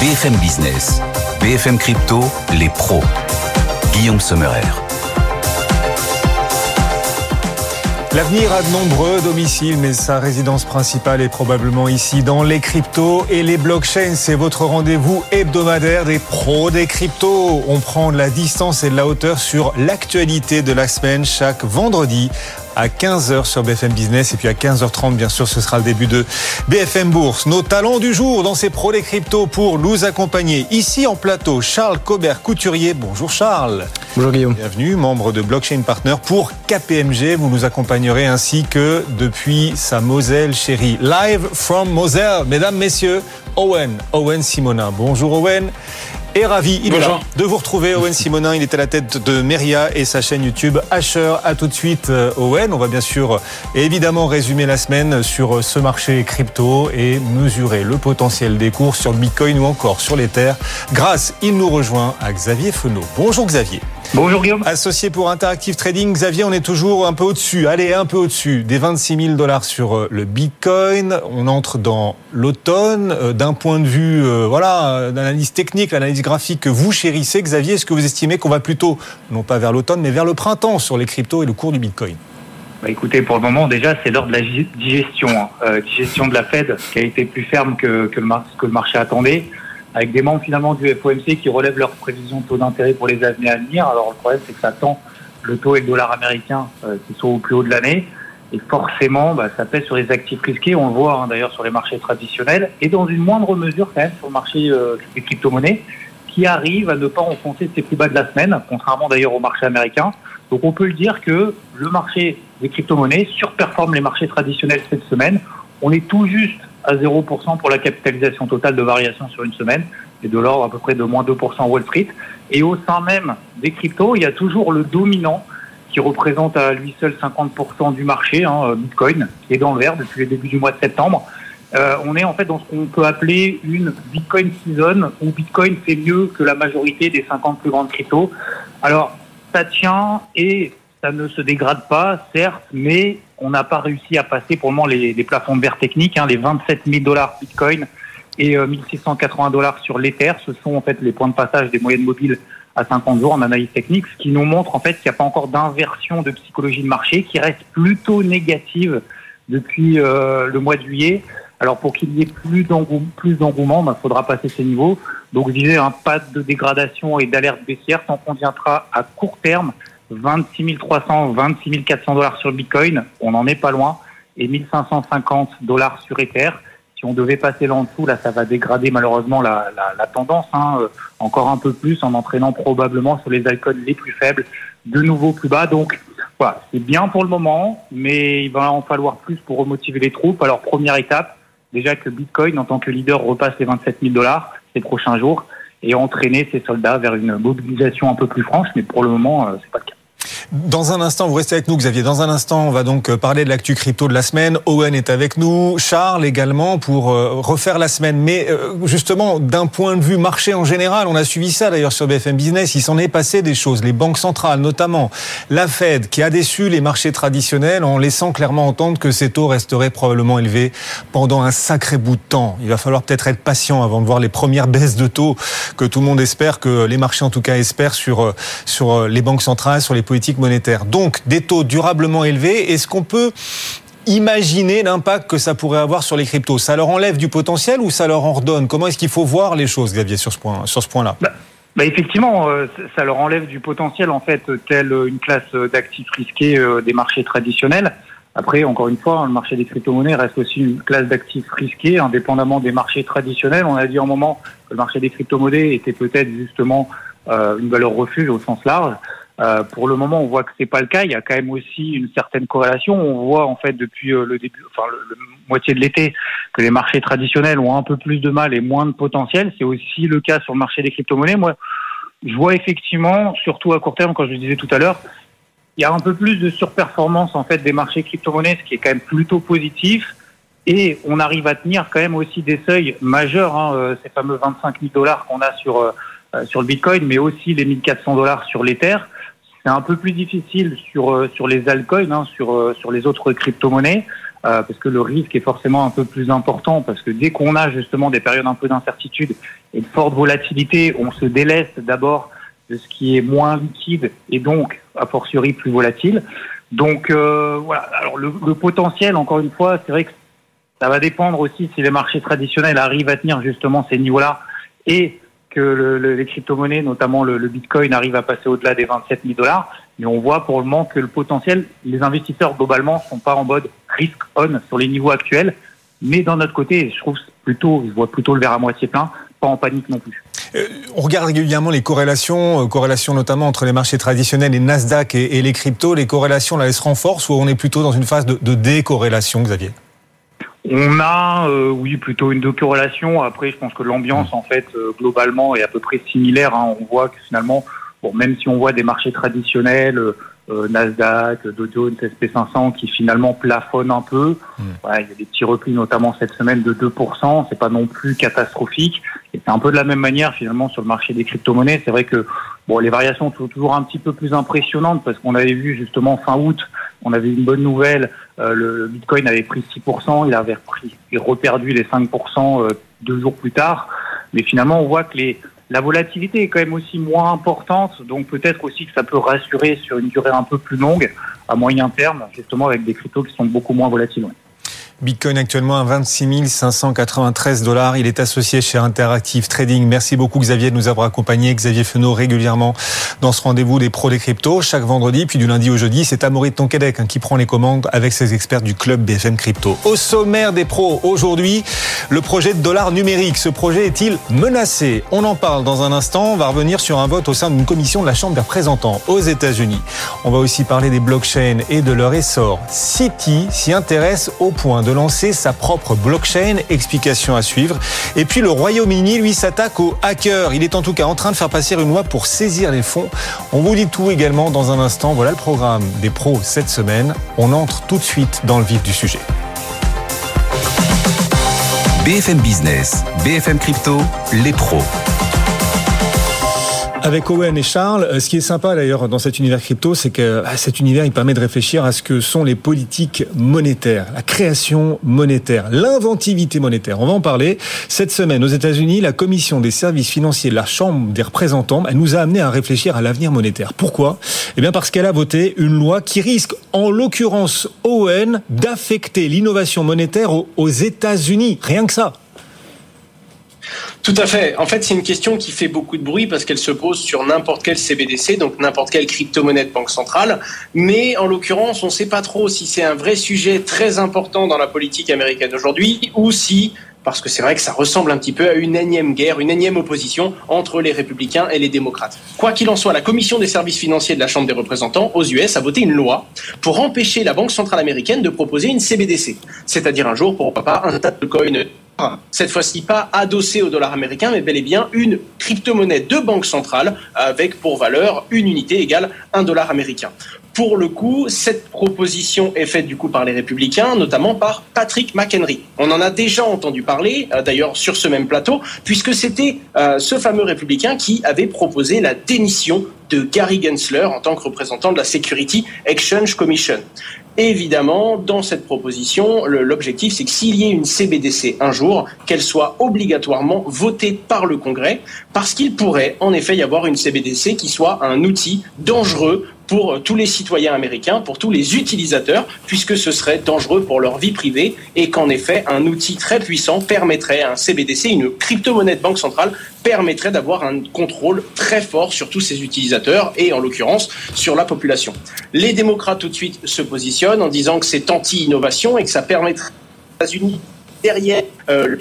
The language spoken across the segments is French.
BFM Business, BFM Crypto, les pros. Guillaume Sommerer. L'avenir a de nombreux domiciles, mais sa résidence principale est probablement ici dans les cryptos et les blockchains. C'est votre rendez-vous hebdomadaire des pros des cryptos. On prend de la distance et de la hauteur sur l'actualité de la semaine chaque vendredi à 15h sur BFM Business et puis à 15h30 bien sûr ce sera le début de BFM Bourse. Nos talents du jour dans ces pros des cryptos pour nous accompagner ici en plateau Charles Cobert Couturier. Bonjour Charles. Bonjour Guillaume. Bienvenue, membre de Blockchain Partner pour KPMG. Vous nous accompagnerez ainsi que depuis sa Moselle chérie. Live from Moselle, mesdames, messieurs, Owen, Owen Simonin. Bonjour Owen et ravi il est là, de vous retrouver. Owen Simonin, il est à la tête de Meria et sa chaîne YouTube Asher. À tout de suite, euh, Owen. On va bien sûr évidemment résumer la semaine sur ce marché crypto et mesurer le potentiel des cours sur le Bitcoin ou encore sur les terres. Grâce, il nous rejoint à Xavier Fenot. Bonjour Xavier. Bonjour Guillaume. Associé pour Interactive Trading, Xavier, on est toujours un peu au-dessus, allez, un peu au-dessus des 26 000 dollars sur euh, le Bitcoin. On entre dans l'automne. Euh, d'un point de vue, voilà, d'analyse technique, l'analyse graphique que vous chérissez, Xavier, est-ce que vous estimez qu'on va plutôt, non pas vers l'automne, mais vers le printemps sur les cryptos et le cours du Bitcoin? Bah écoutez, pour le moment, déjà, c'est l'heure de la digestion. Hein. Euh, digestion de la Fed qui a été plus ferme que, que, le, que le marché attendait, avec des membres finalement du FOMC qui relèvent leurs prévisions de taux d'intérêt pour les années à venir. Alors le problème, c'est que ça tend le taux et le dollar américain euh, qui sont au plus haut de l'année. Et forcément, bah, ça pèse sur les actifs risqués. On le voit hein, d'ailleurs sur les marchés traditionnels et dans une moindre mesure quand même sur le marché euh, des crypto-monnaies qui arrive à ne pas enfoncer ses plus bas de la semaine, contrairement d'ailleurs au marché américain. Donc on peut le dire que le marché des crypto-monnaies surperforme les marchés traditionnels cette semaine. On est tout juste à 0% pour la capitalisation totale de variation sur une semaine, et de l'ordre à peu près de moins 2% Wall Street. Et au sein même des cryptos, il y a toujours le dominant qui représente à lui seul 50% du marché, hein, Bitcoin, qui est dans le vert depuis le début du mois de septembre. Euh, on est en fait dans ce qu'on peut appeler une Bitcoin season où Bitcoin fait mieux que la majorité des 50 plus grandes cryptos. Alors, ça tient et ça ne se dégrade pas, certes, mais on n'a pas réussi à passer pour le moment les, plafonds de verre techniques, hein, les 27 000 dollars Bitcoin et 1680 euh, dollars sur l'Ether. Ce sont en fait les points de passage des moyennes mobiles à 50 jours en analyse technique, ce qui nous montre en fait qu'il n'y a pas encore d'inversion de psychologie de marché, qui reste plutôt négative depuis euh, le mois de juillet. Alors pour qu'il y ait plus d'engouement, il bah, faudra passer ces niveaux. Donc je disais, un pas de dégradation et d'alerte baissière tant qu'on viendra à court terme 26 300, 26 400 dollars sur Bitcoin, on n'en est pas loin, et 1550 dollars sur Ether. Si on devait passer là en dessous, là ça va dégrader malheureusement la, tendance hein, euh, encore un peu plus en entraînant probablement sur les alcools les plus faibles de nouveau plus bas. Donc voilà, c'est bien pour le moment, mais il va en falloir plus pour remotiver les troupes. Alors première étape, déjà que Bitcoin, en tant que leader, repasse les 27 000 dollars ces prochains jours et entraîner ses soldats vers une mobilisation un peu plus franche, mais pour le moment, euh, c'est pas le cas. Dans un instant, vous restez avec nous, Xavier. Dans un instant, on va donc euh, parler de l'actu crypto de la semaine. Owen est avec nous, Charles également pour euh, refaire la semaine. Mais euh, justement, d'un point de vue marché en général, on a suivi ça d'ailleurs sur BFM Business. Il s'en est passé des choses. Les banques centrales, notamment la Fed, qui a déçu les marchés traditionnels en laissant clairement entendre que ces taux resteraient probablement élevés pendant un sacré bout de temps. Il va falloir peut-être être patient avant de voir les premières baisses de taux que tout le monde espère, que les marchés en tout cas espèrent sur sur les banques centrales, sur les politiques monétaire. Donc des taux durablement élevés. Est-ce qu'on peut imaginer l'impact que ça pourrait avoir sur les cryptos? Ça leur enlève du potentiel ou ça leur en redonne Comment est-ce qu'il faut voir les choses, Xavier, sur ce point, sur ce point-là? Bah, bah, effectivement, euh, ça leur enlève du potentiel en fait, telle une classe d'actifs risqués euh, des marchés traditionnels. Après, encore une fois, hein, le marché des crypto-monnaies reste aussi une classe d'actifs risqués, indépendamment des marchés traditionnels. On a dit un moment que le marché des crypto-monnaies était peut-être justement euh, une valeur refuge au sens large. Euh, pour le moment, on voit que c'est pas le cas. Il y a quand même aussi une certaine corrélation. On voit en fait depuis euh, le début, enfin le, moitié de l'été, que les marchés traditionnels ont un peu plus de mal et moins de potentiel. C'est aussi le cas sur le marché des crypto-monnaies. Moi, je vois effectivement, surtout à court terme, comme je le disais tout à l'heure, il y a un peu plus de surperformance en fait des marchés crypto-monnaies, ce qui est quand même plutôt positif. Et on arrive à tenir quand même aussi des seuils majeurs, hein, euh, ces fameux 25 000 dollars qu'on a sur sur le Bitcoin, mais aussi les 1400 dollars sur l'Ether. C'est un peu plus difficile sur euh, sur les altcoins, hein, sur euh, sur les autres crypto-monnaies. euh, parce que le risque est forcément un peu plus important, parce que dès qu'on a justement des périodes un peu d'incertitude et de forte volatilité, on se délaisse d'abord de ce qui est moins liquide et donc a fortiori plus volatile. Donc euh, voilà. Alors le, le, potentiel, encore une fois, c'est vrai que ça va dépendre aussi si les marchés traditionnels arrivent à tenir justement ces niveaux-là et que le, les crypto-monnaies, notamment le, Bitcoin, arrivent à passer au-delà des 27 000 dollars. Mais on voit pour le moment que le potentiel, les investisseurs globalement sont pas en mode risk on sur les niveaux actuels. Mais d'un autre côté, je trouve plutôt, je vois plutôt le verre à moitié plein, pas en panique non plus. Euh, on regarde régulièrement les corrélations, euh, corrélations notamment entre les marchés traditionnels, les Nasdaq et, et les cryptos. Les corrélations, là, elles se renforcent ou on est plutôt dans une phase de, de décorrélation, Xavier? On a, euh, oui, plutôt une décorrélation. Après, je pense que l'ambiance, en fait, euh, globalement, est à peu près similaire. Hein. On voit que finalement, bon, même si on voit des marchés traditionnels, euh, Nasdaq, Dow Jones, SP500 qui finalement plafonnent un peu. Mmh. Ouais, il y a des petits replis, notamment cette semaine de 2%. C'est pas non plus catastrophique. Et c'est un peu de la même manière finalement sur le marché des crypto-monnaies. C'est vrai que bon, les variations sont toujours un petit peu plus impressionnantes parce qu'on avait vu justement fin août, on avait une bonne nouvelle. Euh, le Bitcoin avait pris 6%, il avait repris et reperdu les 5% euh, deux jours plus tard. Mais finalement, on voit que les la volatilité est quand même aussi moins importante, donc peut-être aussi que ça peut rassurer sur une durée un peu plus longue, à moyen terme, justement avec des cryptos qui sont beaucoup moins volatiles. Bitcoin actuellement à 26 593 dollars. Il est associé chez Interactive Trading. Merci beaucoup Xavier de nous avoir accompagnés. Xavier Fenot régulièrement dans ce rendez-vous des pros des cryptos chaque vendredi. Puis du lundi au jeudi, c'est Amaury de hein, qui prend les commandes avec ses experts du club BFM Crypto. Au sommaire des pros aujourd'hui, le projet de dollar numérique. Ce projet est-il menacé? On en parle dans un instant. On va revenir sur un vote au sein d'une commission de la Chambre des représentants aux États-Unis. On va aussi parler des blockchains et de leur essor. City s'y intéresse au point de lancer sa propre blockchain. Explication à suivre. Et puis le Royaume-Uni, lui, s'attaque aux hackers. Il est en tout cas en train de faire passer une loi pour saisir les fonds. On vous dit tout également dans un instant. Voilà le programme des pros cette semaine. On entre tout de suite dans le vif du sujet. BFM Business, BFM Crypto, les pros avec Owen et Charles. Euh, ce qui est sympa d'ailleurs dans cet univers crypto, c'est que bah, cet univers il permet de réfléchir à ce que sont les politiques monétaires, la création monétaire, l'inventivité monétaire. On va en parler. Cette semaine aux États-Unis, la commission des services financiers de la Chambre des représentants elle nous a amené à réfléchir à l'avenir monétaire. Pourquoi? Eh bien parce qu'elle a voté une loi qui risque, en l'occurrence Owen, d'affecter l'innovation monétaire aux États-Unis. Rien que ça. Tout à fait. En fait, c'est une question qui fait beaucoup de bruit parce qu'elle se pose sur n'importe quel CBDC, donc n'importe quelle crypto-monnaie de banque centrale. Mais en l'occurrence, on ne sait pas trop si c'est un vrai sujet très important dans la politique américaine aujourd'hui ou si parce que c'est vrai que ça ressemble un petit peu à une énième guerre, une énième opposition entre les républicains et les démocrates. Quoi qu'il en soit, la commission des services financiers de la Chambre des représentants aux US a voté une loi pour empêcher la Banque centrale américaine de proposer une CBDC, c'est-à-dire un jour, pour pas, un tas de coins cette fois-ci pas adossée au dollar américain, mais bel et bien une crypto-monnaie de banque centrale avec pour valeur une unité égale un dollar américain. Pour le coup, cette proposition est faite du coup par les républicains, notamment par Patrick McHenry. On en a déjà entendu parler, euh, d'ailleurs sur ce même plateau, puisque c'était euh, ce fameux républicain qui avait proposé la démission de Gary Gensler en tant que représentant de la Security Exchange Commission. Évidemment, dans cette proposition, l'objectif, c'est que s'il y ait une CBDC un jour, qu'elle soit obligatoirement votée par le Congrès, parce qu'il pourrait en effet y avoir une CBDC qui soit un outil dangereux pour tous les citoyens américains, pour tous les utilisateurs, puisque ce serait dangereux pour leur vie privée et qu'en effet, un outil très puissant permettrait à un CBDC, une crypto-monnaie de banque centrale, permettrait d'avoir un contrôle très fort sur tous ces utilisateurs et en l'occurrence sur la population. Les démocrates tout de suite se positionnent en disant que c'est anti-innovation et que ça permettrait aux États-Unis derrière euh,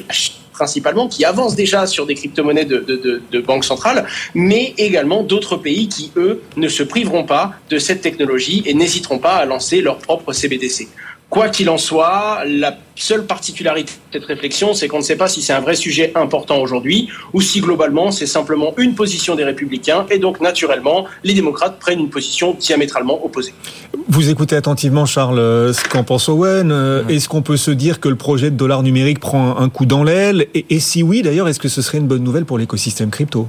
principalement, qui avancent déjà sur des crypto-monnaies de, de, de, banque centrale, mais également d'autres pays qui, eux, ne se priveront pas de cette technologie et n'hésiteront pas à lancer leur propre CBDC. Quoi qu'il en soit, la Seule particularité de cette réflexion, c'est qu'on ne sait pas si c'est un vrai sujet important aujourd'hui ou si globalement c'est simplement une position des républicains et donc naturellement les démocrates prennent une position diamétralement opposée. Vous écoutez attentivement Charles ce qu'en pense Owen. Euh, est-ce qu'on peut se dire que le projet de dollar numérique prend un coup dans l'aile et, et si oui d'ailleurs, est-ce que ce serait une bonne nouvelle pour l'écosystème crypto?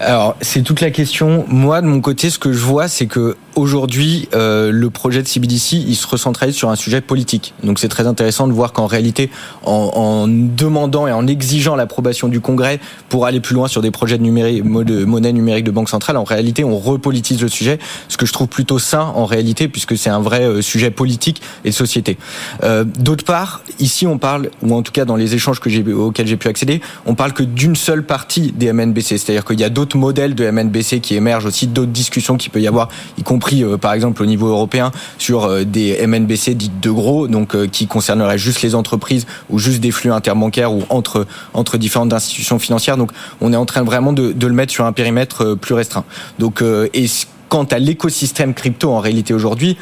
Alors c'est toute la question. Moi de mon côté, ce que je vois, c'est que aujourd'hui euh, le projet de CBDC il se recentralise sur un sujet politique. Donc c'est très intéressant de voir qu'en réalité, en, demandant et en exigeant l'approbation du Congrès pour aller plus loin sur des projets de, numérique, de monnaie numérique de banque centrale, en réalité on repolitise le sujet, ce que je trouve plutôt sain en réalité puisque c'est un vrai euh, sujet politique et de société. Euh, D'autre part, ici on parle, ou en tout cas dans les échanges auxquels j'ai pu accéder, on parle que d'une seule partie des MNBC, c'est-à-dire qu'il y a d'autres modèles de MNBC qui émergent aussi, d'autres discussions qu'il peut y avoir, y compris euh, par exemple au niveau européen sur des MNBC dites de gros, donc qui concerneraient juste les entreprises ou juste des flux interbancaires ou entre entre différentes institutions financières. Donc on est en train vraiment de, le mettre sur un périmètre plus restreint. Donc et quant à l'écosystème crypto en réalité aujourd'hui,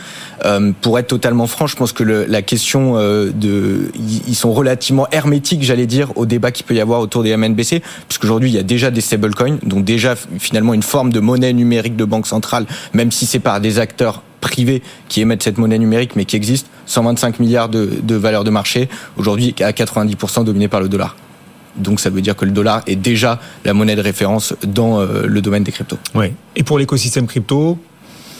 euh, pour être totalement franc, je pense que la question euh, de, ils sont relativement hermétiques, j'allais dire, au débat qu'il peut y avoir autour des MNBC, puisqu'aujourd'hui il y a déjà des stablecoins, donc déjà finalement une forme de monnaie numérique de banque centrale, même si c'est par des acteurs privés qui émettent cette monnaie numérique, mais qui existe, 125 milliards de, de valeur de marché, aujourd'hui à 90% dominé par le dollar. Donc ça veut dire que le dollar est déjà la monnaie de référence dans euh, le domaine des cryptos. Oui. Et pour l'écosystème crypto,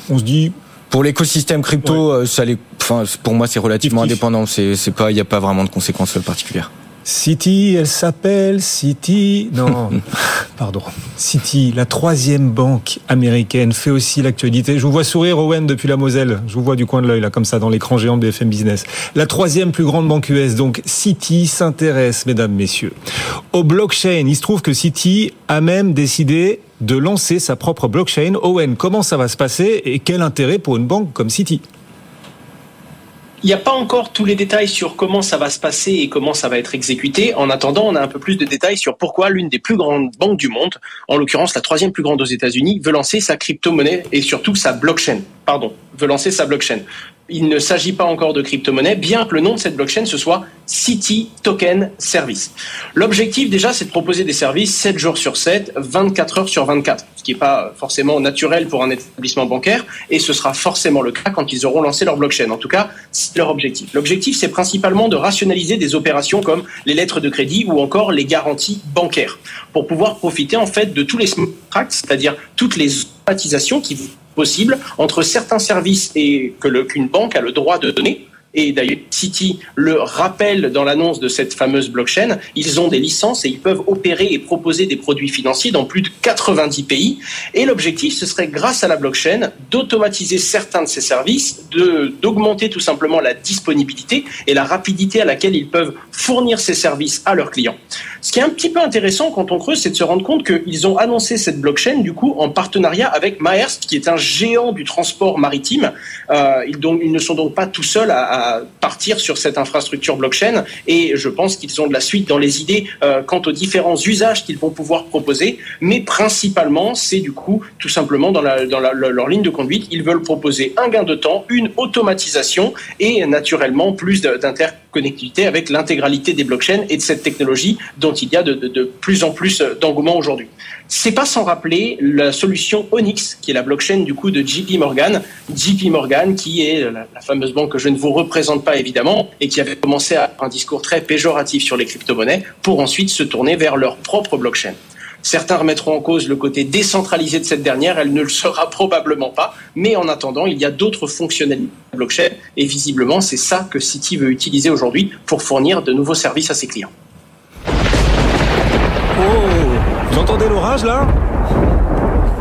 on se dit pour l'écosystème crypto, ouais. ça les, enfin, pour moi, c'est relativement indépendant. C'est, c'est pas, il n'y a pas vraiment de conséquences particulières. City, elle s'appelle City. Non, pardon. City, la troisième banque américaine, fait aussi l'actualité. Je vous vois sourire, Owen, depuis la Moselle. Je vous vois du coin de l'œil, là, comme ça, dans l'écran géant de BFM Business. La troisième plus grande banque US, donc City, s'intéresse, mesdames, messieurs, au blockchain. Il se trouve que City a même décidé de lancer sa propre blockchain. Owen, comment ça va se passer et quel intérêt pour une banque comme City? Il n'y a pas encore tous les détails sur comment ça va se passer et comment ça va être exécuté. En attendant, on a un peu plus de détails sur pourquoi l'une des plus grandes banques du monde, en l'occurrence la troisième plus grande aux États-Unis, veut lancer sa crypto-monnaie et surtout sa blockchain. Pardon, veut lancer sa blockchain. Il ne s'agit pas encore de crypto-monnaie, bien que le nom de cette blockchain ce soit City Token Service. L'objectif déjà, c'est de proposer des services 7 jours sur 7, 24 heures sur 24, ce qui n'est pas forcément naturel pour un établissement bancaire, et ce sera forcément le cas quand ils auront lancé leur blockchain. En tout cas, c'est leur objectif. L'objectif, c'est principalement de rationaliser des opérations comme les lettres de crédit ou encore les garanties bancaires, pour pouvoir profiter en fait de tous les smart contracts, c'est-à-dire toutes les automatisations qui possible entre certains services et que qu'une banque a le droit de donner. Et d'ailleurs, City le rappelle dans l'annonce de cette fameuse blockchain, ils ont des licences et ils peuvent opérer et proposer des produits financiers dans plus de 90 pays. Et l'objectif, ce serait, grâce à la blockchain, d'automatiser certains de ces services, d'augmenter tout simplement la disponibilité et la rapidité à laquelle ils peuvent fournir ces services à leurs clients. Ce qui est un petit peu intéressant quand on creuse, c'est de se rendre compte qu'ils ont annoncé cette blockchain du coup en partenariat avec Maersk, qui est un géant du transport maritime. Euh, ils, donc, ils, ne sont donc pas tout seuls à, partir sur cette infrastructure blockchain, et je pense qu'ils ont de la suite dans les idées euh, quant aux différents usages qu'ils vont pouvoir proposer. Mais principalement, c'est du coup tout simplement dans, leur ligne de conduite, ils veulent proposer un gain de temps, une automatisation et naturellement plus d'interconnectivité avec l'intégralité des blockchains et de cette technologie dont il y a de, plus en plus d'engouement aujourd'hui. C'est pas sans rappeler la solution Onyx, qui est la blockchain du coup de JP Morgan. JP Morgan, qui est la, la fameuse banque que je ne vous représente pas évidemment, et qui avait commencé à un discours très péjoratif sur les crypto-monnaies, pour ensuite se tourner vers leur propre blockchain. Certains remettront en cause le côté décentralisé de cette dernière, elle ne le sera probablement pas, mais en attendant, il y a d'autres fonctionnalités de la blockchain, et visiblement, c'est ça que Citi veut utiliser aujourd'hui pour fournir de nouveaux services à ses clients. Oh, vous entendez l'orage là?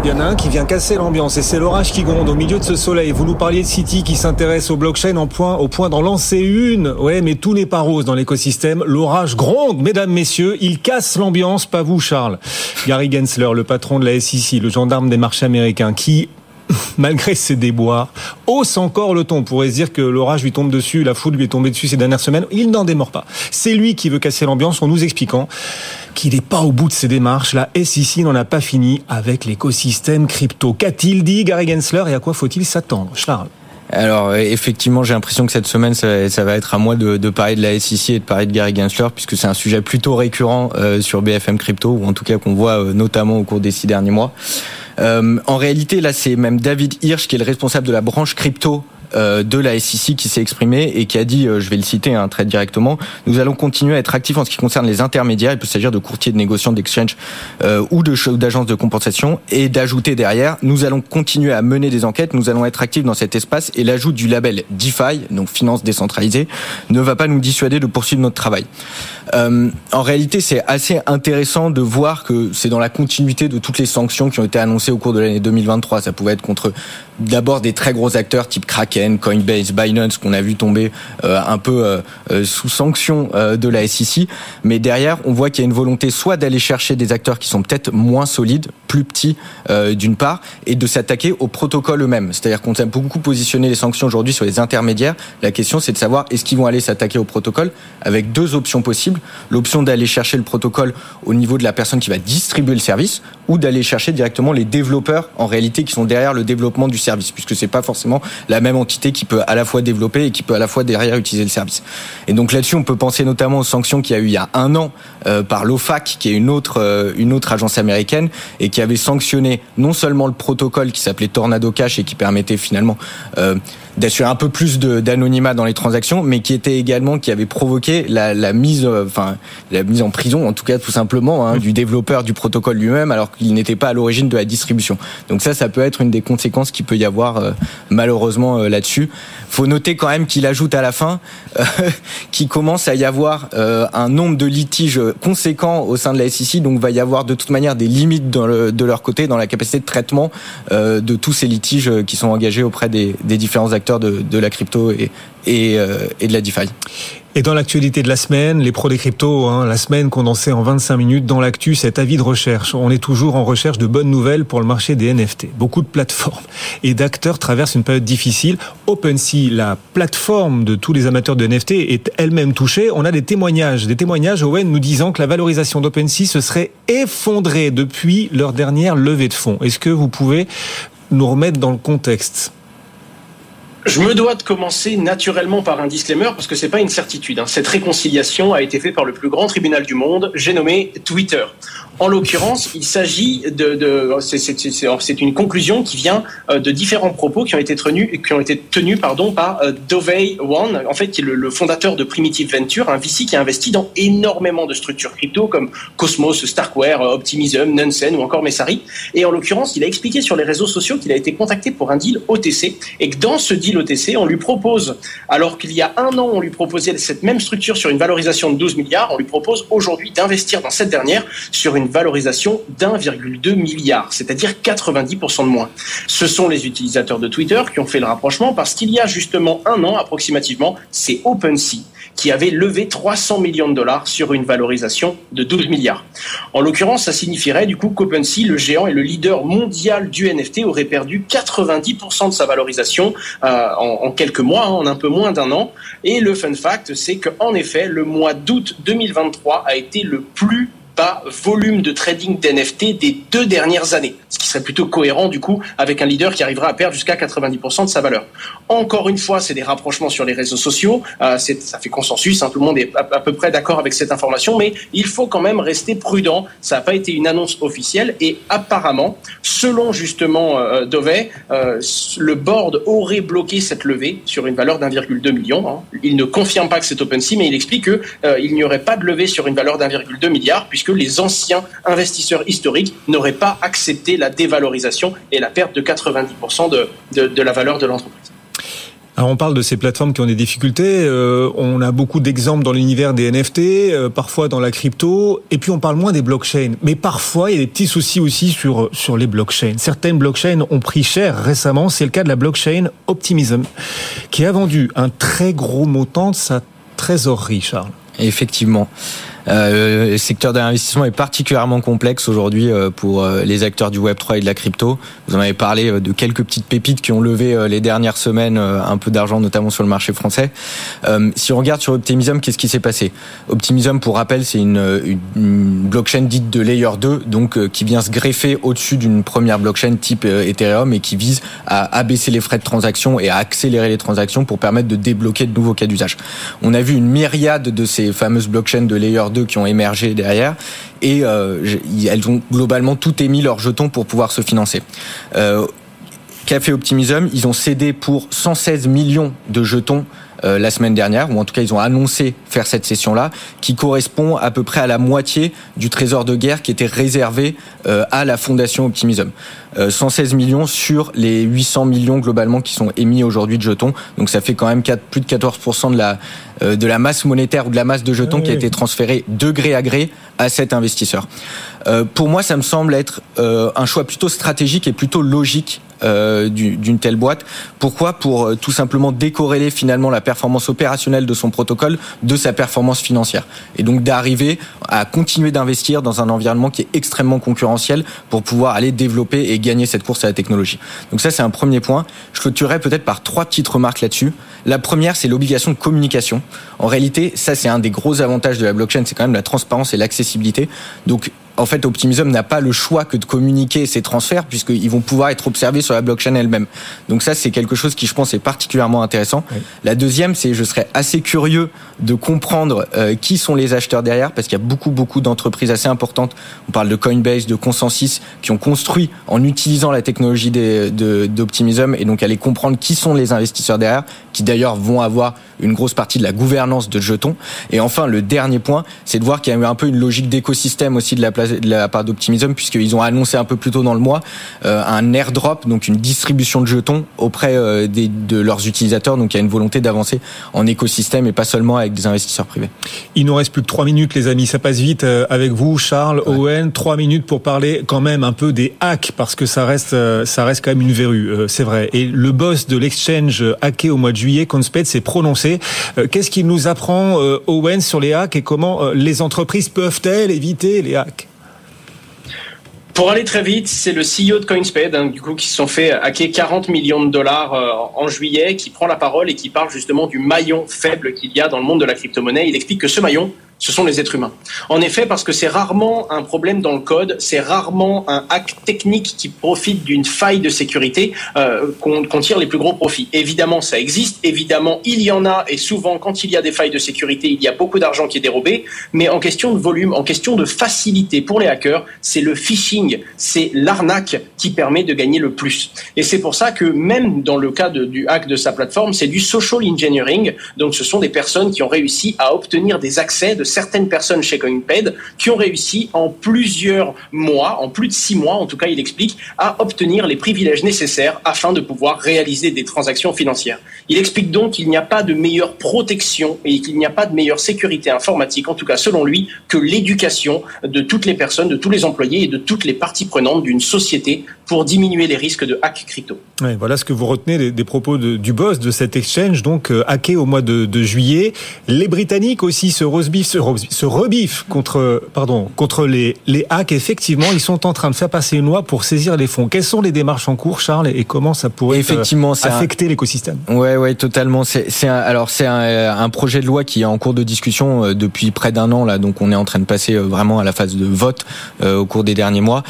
Il y en a un qui vient casser l'ambiance et c'est l'orage qui gronde au milieu de ce soleil. Vous nous parliez de City qui s'intéresse aux blockchain en point, au point d'en lancer une. Ouais, mais tout n'est pas rose dans l'écosystème. L'orage gronde, mesdames, messieurs. Il casse l'ambiance, pas vous, Charles. Gary Gensler, le patron de la SEC, le gendarme des marchés américains, qui malgré ses déboires, hausse encore le ton. On pourrait se dire que l'orage lui tombe dessus, la foudre lui est tombée dessus ces dernières semaines. Il n'en démord pas. C'est lui qui veut casser l'ambiance en nous expliquant qu'il n'est pas au bout de ses démarches. La SEC n'en a pas fini avec l'écosystème crypto. Qu'a-t-il dit Gary Gensler et à quoi faut-il s'attendre Charles? Alors effectivement, j'ai l'impression que cette semaine, ça, va être à moi de, de, parler de la SEC et de parler de Gary Gensler, puisque c'est un sujet plutôt récurrent sur BFM Crypto, ou en tout cas qu'on voit notamment au cours des six derniers mois. en réalité, là, c'est même David Hirsch qui est le responsable de la branche crypto euh, de la SEC qui s'est exprimé et qui a dit, euh, je vais le citer hein, très directement, nous allons continuer à être actifs en ce qui concerne les intermédiaires. Il peut s'agir de courtiers, de négociants, d'exchange euh, ou de d'agences de compensation. Et d'ajouter derrière, nous allons continuer à mener des enquêtes. Nous allons être actifs dans cet espace et l'ajout du label DeFi, donc finance décentralisée, ne va pas nous dissuader de poursuivre notre travail. Euh, en réalité, c'est assez intéressant de voir que c'est dans la continuité de toutes les sanctions qui ont été annoncées au cours de l'année 2023. Ça pouvait être contre d'abord des très gros acteurs type Kraken, Coinbase, Binance qu'on a vu tomber euh, un peu euh, euh, sous sanction de la SEC, mais derrière on voit qu'il y a une volonté soit d'aller chercher des acteurs qui sont peut-être moins solides, plus petits d'une part, et de s'attaquer au protocole eux-mêmes. C'est-à-dire qu'on a beaucoup positionné les sanctions aujourd'hui sur les intermédiaires. La question c'est de savoir est-ce qu'ils vont aller s'attaquer au protocole avec deux options possibles? L'option d'aller chercher le protocole au niveau de la personne qui va distribuer le service, ou d'aller chercher directement les développeurs en réalité qui sont derrière le développement du service, puisque c'est pas forcément la même entité qui peut à la fois développer et qui peut à la fois derrière utiliser le service. Et donc là-dessus, on peut penser notamment aux sanctions qu'il y a eu il y a un an euh, par l'OFAC, qui est une autre euh, une autre agence américaine et qui avait sanctionné non seulement le protocole qui s'appelait Tornado Cash et qui permettait finalement euh, d'assurer un peu plus d'anonymat dans les transactions, mais qui était également qui avait provoqué la, la mise, euh, enfin la mise en prison, en tout cas tout simplement, hein, du développeur du protocole lui-même, alors qu'il n'était pas à l'origine de la distribution. Donc ça, ça peut être une des conséquences qui peut y avoir euh, malheureusement euh, là-dessus. Faut noter quand même qu'il ajoute à la fin qu'il commence à y avoir un nombre de litiges conséquents au sein de la SEC, donc va y avoir de toute manière des limites dans le, de leur côté dans la capacité de traitement de tous ces litiges qui sont engagés auprès des, des différents acteurs de, la crypto et, euh, et, de la DeFi. Et dans l'actualité de la semaine, les pros des cryptos, hein, la semaine condensée en 25 minutes dans l'actu, cet avis de recherche. On est toujours en recherche de bonnes nouvelles pour le marché des NFT. Beaucoup de plateformes et d'acteurs traversent une période difficile. OpenSea, la plateforme de tous les amateurs de NFT, est elle-même touchée. On a des témoignages, des témoignages, Owen, nous disant que la valorisation d'OpenSea se serait effondrée depuis leur dernière levée de fonds. Est-ce que vous pouvez nous remettre dans le contexte? Je me dois de commencer naturellement par un disclaimer parce que c'est pas une certitude. Hein. Cette réconciliation a été faite par le plus grand tribunal du monde, j'ai nommé Twitter. En l'occurrence, il s'agit de, de c'est une conclusion qui vient euh, de différents propos qui ont été tenus, qui ont été tenus pardon par euh, Dovey Wan, en fait qui est le, fondateur de Primitive Venture, un VC qui a investi dans énormément de structures crypto comme Cosmos, Starkware, Optimism, Nansen ou encore Messari. Et en l'occurrence, il a expliqué sur les réseaux sociaux qu'il a été contacté pour un deal OTC et que dans ce deal OTC, on lui propose, alors qu'il y a un an, on lui proposait cette même structure sur une valorisation de 12 milliards, on lui propose aujourd'hui d'investir dans cette dernière sur une valorisation d'1,2 milliard, c'est-à-dire 90% de moins. Ce sont les utilisateurs de Twitter qui ont fait le rapprochement parce qu'il y a justement un an approximativement, c'est OpenSea qui avait levé 300 millions de dollars sur une valorisation de 12 milliards. En l'occurrence, ça signifierait du coup qu'OpenSea, le géant et le leader mondial du NFT, aurait perdu 90% de sa valorisation euh, en, quelques mois, hein, en un peu moins d'un an. Et le fun fact, c'est qu'en effet, le mois d'août 2023 a été le plus volume de trading d'NFT des deux dernières années, ce qui serait plutôt cohérent du coup avec un leader qui arrivera à perdre jusqu'à 90% de sa valeur. Encore une fois, c'est des rapprochements sur les réseaux sociaux, euh, ça fait consensus, hein, tout le monde est à, peu près d'accord avec cette information, mais il faut quand même rester prudent. Ça n'a pas été une annonce officielle et apparemment, selon justement euh, Dovey, euh, le board aurait bloqué cette levée sur une valeur d'1,2 million. Hein. Il ne confirme pas que c'est OpenSea, mais il explique qu'il euh, n'y aurait pas de levée sur une valeur d'1,2 milliard puisque les anciens investisseurs historiques n'auraient pas accepté la dévalorisation et la perte de 90% de, de, la valeur de l'entreprise. Alors on parle de ces plateformes qui ont des difficultés. Euh, on a beaucoup d'exemples dans l'univers des NFT, euh, parfois dans la crypto, et puis on parle moins des blockchains. Mais parfois il y a des petits soucis aussi sur sur les blockchains. Certaines blockchains ont pris cher récemment. C'est le cas de la blockchain Optimism, qui a vendu un très gros montant de sa trésorerie, Charles. Effectivement. Euh, le secteur de l'investissement est particulièrement complexe aujourd'hui euh, pour euh, les acteurs du Web3 et de la crypto. Vous en avez parlé de quelques petites pépites qui ont levé les dernières semaines un peu d'argent, notamment sur le marché français. Si on regarde sur Optimism, qu'est-ce qui s'est passé? Optimism, pour rappel, c'est une, une blockchain dite de layer 2, donc qui vient se greffer au-dessus d'une première blockchain type Ethereum et qui vise à abaisser les frais de transaction et à accélérer les transactions pour permettre de débloquer de nouveaux cas d'usage. On a vu une myriade de ces fameuses blockchains de layer 2 qui ont émergé derrière et elles ont globalement tout émis leurs jetons pour pouvoir se financer. Café Optimism, ils ont cédé pour 116 millions de jetons euh, la semaine dernière, ou en tout cas ils ont annoncé faire cette session-là, qui correspond à peu près à la moitié du trésor de guerre qui était réservé euh, à la fondation Optimism. 116 euh, millions sur les 800 millions globalement qui sont émis aujourd'hui de jetons, donc ça fait quand même 4, plus de 14% de la de la masse monétaire ou de la masse de jetons qui a été transférée de gré à gré à cet investisseur. pour moi, ça me semble être un choix plutôt stratégique et plutôt logique euh, d'une telle boîte. Pourquoi? Pour euh, tout simplement décorréler finalement la performance opérationnelle de son protocole de sa performance financière. Et donc d'arriver à continuer d'investir dans un environnement qui est extrêmement concurrentiel pour pouvoir aller développer et gagner cette course à la technologie. Donc ça, c'est un premier point. Je clôturerai peut-être par trois petites remarques là-dessus. La première, c'est l'obligation de communication. En réalité, ça, c'est un des gros avantages de la blockchain, c'est quand même la transparence et l'accessibilité. Donc en fait, Optimism n'a pas le choix que de communiquer ces transferts puisqu'ils vont pouvoir être observés sur la blockchain elle-même. Donc ça, c'est quelque chose qui, je pense, est particulièrement intéressant. La deuxième, c'est je serais assez curieux de comprendre euh, qui sont les acheteurs derrière parce qu'il y a beaucoup, beaucoup d'entreprises assez importantes. On parle de Coinbase, de Consensus qui ont construit en utilisant la technologie d'Optimism et donc aller comprendre qui sont les investisseurs derrière, qui d'ailleurs vont avoir une grosse partie de la gouvernance de jetons. Et enfin, le dernier point, c'est de voir qu'il y a eu un peu une logique d'écosystème aussi de la, place, de la part d'Optimism, puisqu'ils ont annoncé un peu plus tôt dans le mois euh, un airdrop, donc une distribution de jetons auprès euh, des, de leurs utilisateurs. Donc il y a une volonté d'avancer en écosystème et pas seulement avec des investisseurs privés. Il nous reste plus que trois minutes, les amis. Ça passe vite euh, avec vous, Charles, Owen. Trois minutes pour parler quand même un peu des hacks, parce que ça reste, ça reste quand même une verrue, c'est vrai. Et le boss de l'exchange hacké au mois de juillet, Consped, s'est prononcé qu'est-ce qu'il nous apprend, Owen, sur les hacks et comment les entreprises peuvent-elles éviter les hacks? Pour aller très vite, c'est le CEO de Coinspade, hein, du coup, qui se sont fait hacker 40 millions de dollars en juillet, qui prend la parole et qui parle justement du maillon faible qu'il y a dans le monde de la crypto-monnaie. Il explique que ce maillon, ce sont les êtres humains. En effet, parce que c'est rarement un problème dans le code, c'est rarement un hack technique qui profite d'une faille de sécurité euh, qu'on tire les plus gros profits. Évidemment, ça existe, évidemment, il y en a, et souvent, quand il y a des failles de sécurité, il y a beaucoup d'argent qui est dérobé, mais en question de volume, en question de facilité pour les hackers, c'est le phishing, c'est l'arnaque qui permet de gagner le plus. Et c'est pour ça que même dans le cas du hack de sa plateforme, c'est du social engineering, donc ce sont des personnes qui ont réussi à obtenir des accès de certaines personnes chez CoinPed qui ont réussi en plusieurs mois, en plus de six mois en tout cas, il explique, à obtenir les privilèges nécessaires afin de pouvoir réaliser des transactions financières. Il explique donc qu'il n'y a pas de meilleure protection et qu'il n'y a pas de meilleure sécurité informatique, en tout cas selon lui, que l'éducation de toutes les personnes, de tous les employés et de toutes les parties prenantes d'une société pour diminuer les risques de hack crypto. voilà ce que vous retenez des, propos du boss de cet exchange, donc euh, hacké au mois de, juillet. Les Britanniques aussi se, se, rebiffent contre, pardon, contre les, les hacks. Effectivement, ils sont en train de faire passer une loi pour saisir les fonds. Quelles sont les démarches en cours, Charles, et comment ça pourrait euh, Effectivement, affecter l'écosystème? Ouais, ouais, totalement. C'est alors c'est un, un, projet de loi qui est en cours de discussion euh, depuis près d'un an là, donc on est en train de passer vraiment à la phase de vote au cours des derniers mois.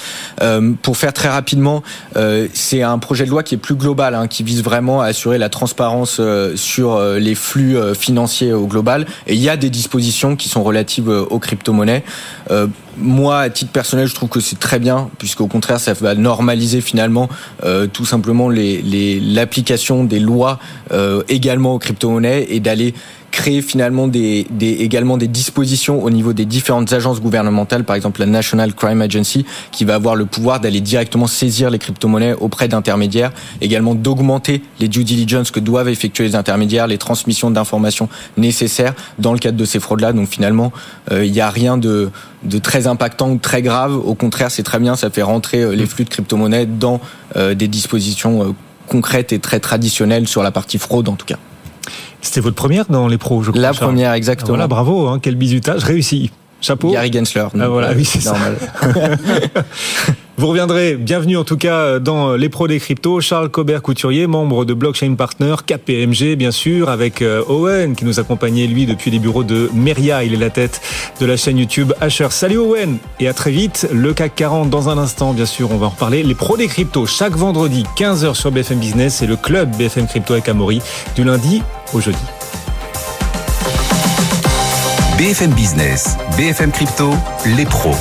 pour faire très rapidement euh, c'est un projet de loi qui est plus global, hein, qui vise vraiment à assurer la transparence euh, sur euh, les flux financiers au global. Et il y a des dispositions qui sont relatives aux crypto-monnaies. moi, à titre personnel, je trouve que c'est très bien, puisqu'au contraire, ça va normaliser finalement tout simplement l'application des lois également aux crypto-monnaies et d'aller créer finalement des, également des dispositions au niveau des différentes agences gouvernementales, par exemple la National Crime Agency, qui va avoir le pouvoir d'aller directement saisir les crypto-monnaies auprès d'intermédiaires, également d'augmenter les due diligence que doivent effectuer les intermédiaires, les transmissions d'informations nécessaires dans le cadre de ces fraudes-là. Donc finalement, euh, il n'y a rien de, très impactant ou très grave. Au contraire, c'est très bien, ça fait rentrer euh, les flux de crypto-monnaies dans euh, des dispositions concrètes et très traditionnelles sur la partie fraude en tout cas. C'était votre première dans les pros, je crois. La première, exactement. Voilà, bravo, hein, quel bizutage réussi. Chapeau. Gary Gensler. Ah, voilà, oui, c'est normal. Vous reviendrez, bienvenue en tout cas dans les pros des cryptos. Charles Cobert Couturier, membre de Blockchain Partner, KPMG bien sûr, avec euh, Owen qui nous accompagnait lui depuis les bureaux de Meria. Il est la tête de la chaîne YouTube Asher. Salut Owen et à très vite. Le CAC 40 dans un instant, bien sûr, on va en reparler. Les pros des cryptos chaque vendredi 15h sur BFM Business et le club BFM Crypto avec Amaury du lundi au jeudi. BFM Business, BFM Crypto, les pros.